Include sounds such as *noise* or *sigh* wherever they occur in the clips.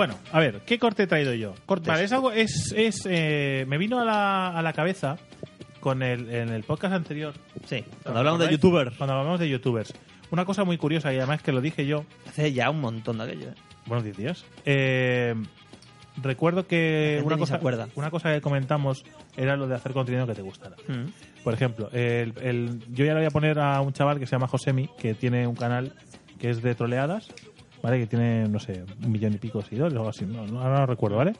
Bueno, a ver, ¿qué corte he traído yo? Cortes. Vale, es algo, es, es eh, me vino a la, a la cabeza con el, en el podcast anterior. Sí, cuando hablamos de youtubers. Cuando hablamos de youtubers. Una cosa muy curiosa y además que lo dije yo, Hace ya un montón de aquello, ¿eh? buenos días. Eh, recuerdo que una cosa, una cosa que comentamos era lo de hacer contenido que te gustara. Mm. Por ejemplo, el, el- yo ya le voy a poner a un chaval que se llama Josemi, que tiene un canal que es de troleadas, ¿vale? Que tiene, no sé, un millón y pico de seguidores o algo así, no, no, ahora no recuerdo, ¿vale?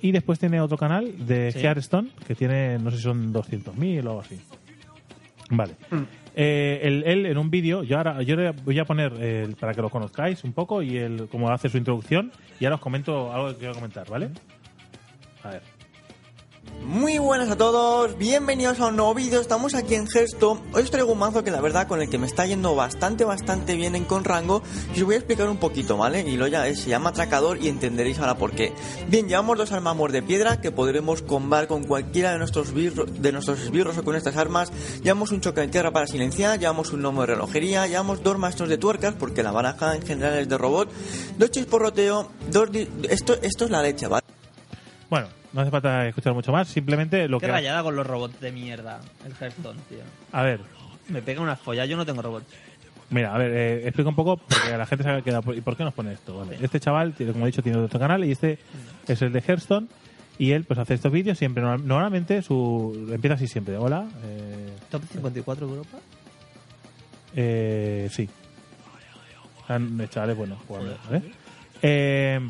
Y después tiene otro canal de Sí. Hearthstone, que tiene, no sé si son 200.000 o algo así. Vale. Eh, él, él en un vídeo, yo ahora yo le voy a poner el- para que lo conozcáis un poco y el, cómo hace su introducción y ahora os comento algo que quiero comentar, ¿vale? A ver. Muy buenas a todos, bienvenidos a un nuevo vídeo, estamos aquí en Gesto. Hoy os traigo un mazo que la verdad con el que me está yendo bastante, bastante bien en con rango y os voy a explicar un poquito, ¿vale? Y lo ya es, se llama Atracador y entenderéis ahora por qué. Bien, llevamos dos armamos de piedra que podremos combar con cualquiera de nuestros, birro- de nuestros esbirros o con estas armas. Llevamos un choque de tierra para silenciar, llevamos un gnomo de relojería, llevamos dos maestros de tuercas porque la baraja en general es de robot, dos chisporroteo, dos... Esto, esto es la leche, ¿vale? Bueno, no hace falta escuchar mucho más, simplemente lo Qué que... rayada con los robots de mierda, el Hearthstone, tío. A ver, Me pega una folla, yo no tengo robots. Mira, a ver, eh, explico un poco porque a la gente se ha quedado. ¿Y por qué nos pone esto? Vale. Este chaval, tiene, como he dicho, tiene otro canal y este es el de Hearthstone. Y él, pues, hace estos vídeos siempre. normal- Normalmente, su empieza así siempre. Hola. Eh, ¿Top 54 de Europa? eh, sí. Han chavales, bueno, jugando. ¿vale? Eh,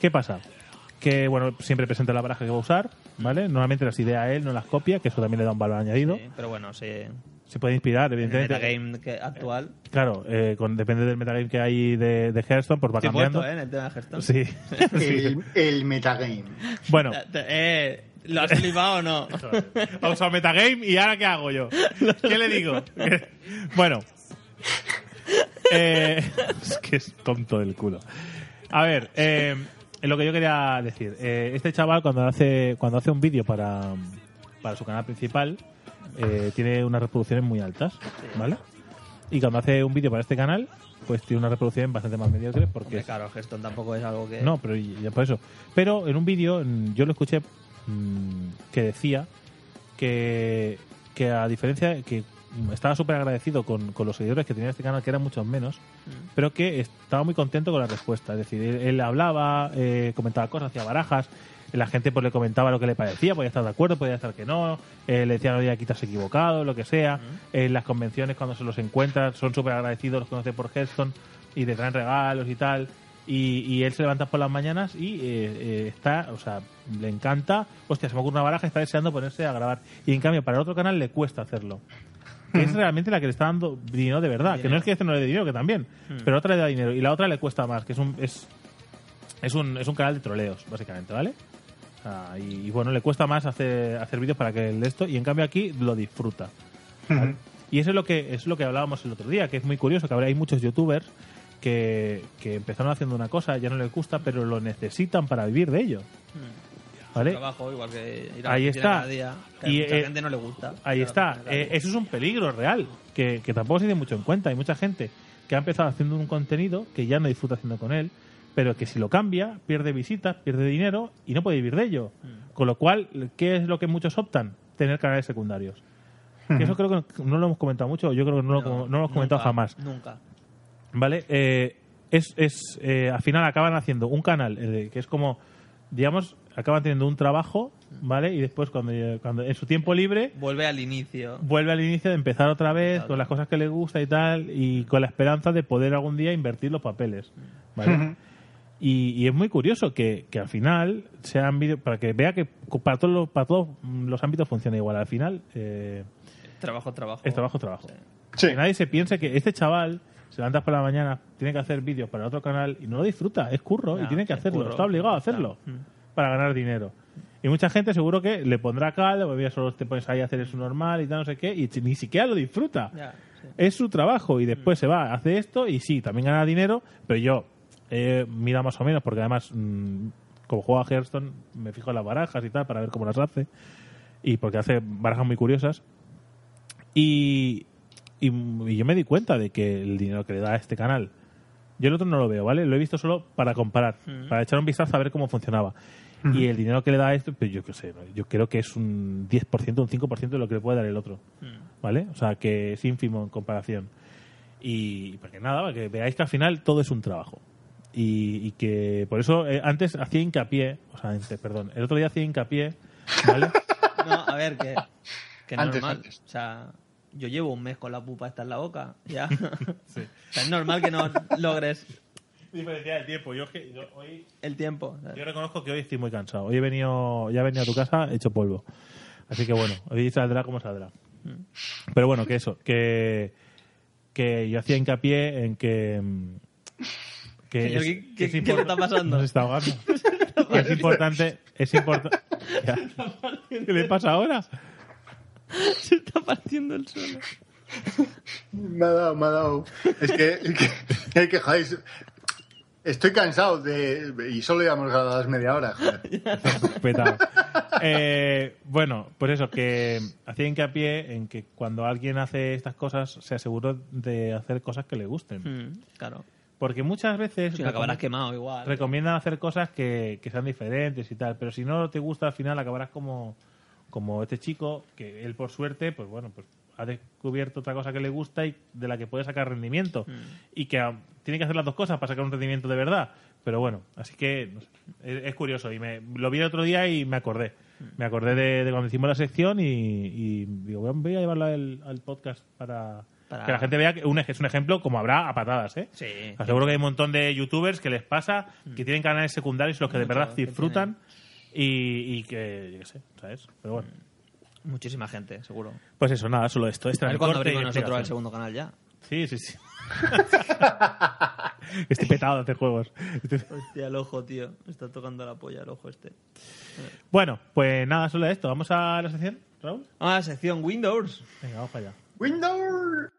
¿Qué pasa? Que, bueno, siempre presenta la baraja que va a usar, ¿vale? Normalmente las idea él, no las copia, que eso también le da un valor añadido. Sí, pero bueno, sí. Se puede inspirar, El evidentemente. metagame que- actual. Claro, eh, con, depende del metagame que hay de, de Hearthstone, pues va Estoy cambiando. puesto, ¿eh? En el tema de Hearthstone. Sí. *laughs* El, el metagame. Bueno, Eh, ¿Lo has flipado o no? *laughs* ha usado metagame y ahora qué hago yo. ¿Qué le digo? *laughs* bueno. Eh, es que es tonto del culo. A ver, eh, lo que yo quería decir. eh, este chaval cuando hace cuando hace un vídeo para, para su canal principal eh, tiene unas reproducciones muy altas, ¿vale? Y cuando hace un vídeo para este canal, pues tiene unas reproducciones bastante más mediocres porque Hombre, es- claro, Hearthstone tampoco es algo que... no, pero ya por eso. Pero en un vídeo mm, yo lo escuché mm, que decía que, que a diferencia que estaba súper agradecido con, con los seguidores que tenía este canal, que eran muchos menos, pero que estaba muy contento con la respuesta. Es decir, él, él hablaba, eh, comentaba cosas, hacía barajas, la gente pues le comentaba lo que le parecía, podía estar de acuerdo, podía estar que no, eh, le decían, oye, aquí has equivocado, lo que sea. En las convenciones, cuando se los encuentran, son súper agradecidos, los conoce por Hearthstone y te traen regalos y tal. Y, y él se levanta por las mañanas y eh, eh, está, o sea, le encanta, hostia, se me ocurre una baraja, está deseando ponerse a grabar. Y en cambio, para el otro canal le cuesta hacerlo. Que es realmente la que le está dando dinero de verdad. Que no es que este no le dé dinero, que también. Pero otra le da dinero. Y la otra le cuesta más, que es un, es, es un, es un canal de troleos, básicamente, ¿vale? Ah, y, y bueno, le cuesta más hacer, hacer vídeos para que el de esto, y en cambio aquí lo disfruta. ¿vale? Y eso es lo que es lo que hablábamos el otro día, que es muy curioso, que ahora hay muchos youtubers que, que empezaron haciendo una cosa, ya no les gusta, pero lo necesitan para vivir de ello. ¿Vale? Trabajo, igual que ir a Ahí está. cada día, que a Y, mucha eh, gente no le gusta. Ahí está. Eh, eso es un peligro real, que, que tampoco se tiene mucho en cuenta. Hay mucha gente que ha empezado haciendo un contenido que ya no disfruta haciendo con él, pero que si lo cambia, pierde visitas, pierde dinero y no puede vivir de ello. Con lo cual, ¿qué es lo que muchos optan? Tener canales secundarios. Que eso *laughs* creo que no lo hemos comentado mucho, yo creo que no, lo, no lo hemos comentado nunca, jamás. Nunca. ¿Vale? Eh, es, es, eh, al final acaban haciendo un canal eh, que es como, digamos, acaban teniendo un trabajo, ¿vale? Y después, cuando, cuando en su tiempo libre, Vuelve al inicio. vuelve al inicio de empezar otra vez Claro. con las cosas que le gusta y tal, y con la esperanza de poder algún día invertir los papeles. ¿vale? y, y es muy curioso que, que al final sean vídeos, para que vea que para todos los, para todos los ámbitos funciona igual. Al final eh, Trabajo, trabajo. es trabajo, trabajo. Sí. Que nadie se piense que este chaval se levanta por la mañana, tiene que hacer vídeos para otro canal y no lo disfruta, es curro y tiene que hacerlo, curro. está obligado a hacerlo Ya. Para ganar dinero. Y mucha gente seguro que le pondrá cal, o ya solo te pones ahí a hacer eso normal y tal, no sé qué, y ni siquiera lo disfruta. Ya, sí. Es su trabajo y después se va, hace esto y sí, también gana dinero, pero yo eh, mira más o menos, porque además, mm, como juego a Hearthstone, me fijo en las barajas y tal para ver cómo las hace y porque hace barajas muy curiosas. Y, y, y yo me di cuenta de que el dinero que le da a este canal Yo el otro no lo veo, ¿vale? Lo he visto solo para comparar, Mm. para echar un vistazo a ver cómo funcionaba. Y el dinero que le da a esto, pues yo qué sé, yo creo que es un 10%, un 5% de lo que le puede dar el otro, Mm. ¿vale? O sea, que es ínfimo en comparación. Y para que nada, para que veáis que al final todo es un trabajo. Y, y que por eso eh, antes hacía hincapié, o sea, antes, perdón, el otro día hacía hincapié, ¿vale? *laughs* No, a ver, que, que Antes, normal. antes. O sea, yo llevo un mes con la pupa esta en la boca, ya. *laughs* O sea, es normal que no logres Diferencia del tiempo. Yo, es que- yo hoy el tiempo. Yo reconozco que hoy estoy muy cansado. Hoy he venido, ya he venido a tu casa hecho polvo. Así que bueno, hoy saldrá como saldrá. Pero bueno, que eso, que, que yo hacía hincapié en que. que Señor, es- ¿qué- que es qué impor- le está pasando? No se está ahogando. *laughs* Es importante. Es importante. *laughs* ¿Qué le pasa ahora? *laughs* Se está partiendo el suelo. Me ha dado, me ha dado. Es que, es que, es que, joder, estoy cansado de. Y solo llevamos grabadas media hora, joder. *laughs* Eh, bueno, pues eso, que hacía hincapié en que cuando alguien hace estas cosas se aseguró de hacer cosas que le gusten. Mm, claro. Porque muchas veces Si acabarás quemado igual. recomiendan hacer cosas que, que sean diferentes y tal, pero si no te gusta al final acabarás como, como este chico, que él por suerte, pues bueno, pues ha descubierto otra cosa que le gusta y de la que puede sacar rendimiento. Y que ah, tiene que hacer las dos cosas para sacar un rendimiento de verdad. Pero bueno, así que no sé, es, es curioso. Y me, lo vi el otro día y me acordé. Me acordé de, de cuando hicimos la sección y, y digo, voy a- llevarla al, al podcast para, Para- que la gente vea que un es un ejemplo como habrá a patadas, ¿eh? Sí. Aseguro que hay un montón de youtubers que les pasa, que tienen canales secundarios los que de verdad disfrutan y, y que, yo qué sé, ¿sabes? Pero bueno. Muchísima gente, seguro. Pues eso, nada, solo esto. Este A ver cuándo abrimos nosotros el segundo canal ya. Sí, sí, sí. *laughs* Estoy petado de hacer juegos. Hostia, el ojo, tío. Me está tocando la polla el ojo este. Bueno, pues nada, solo esto. ¿Vamos a la sección, Raúl? Ah, sección Windows. Venga, vamos allá. Windows.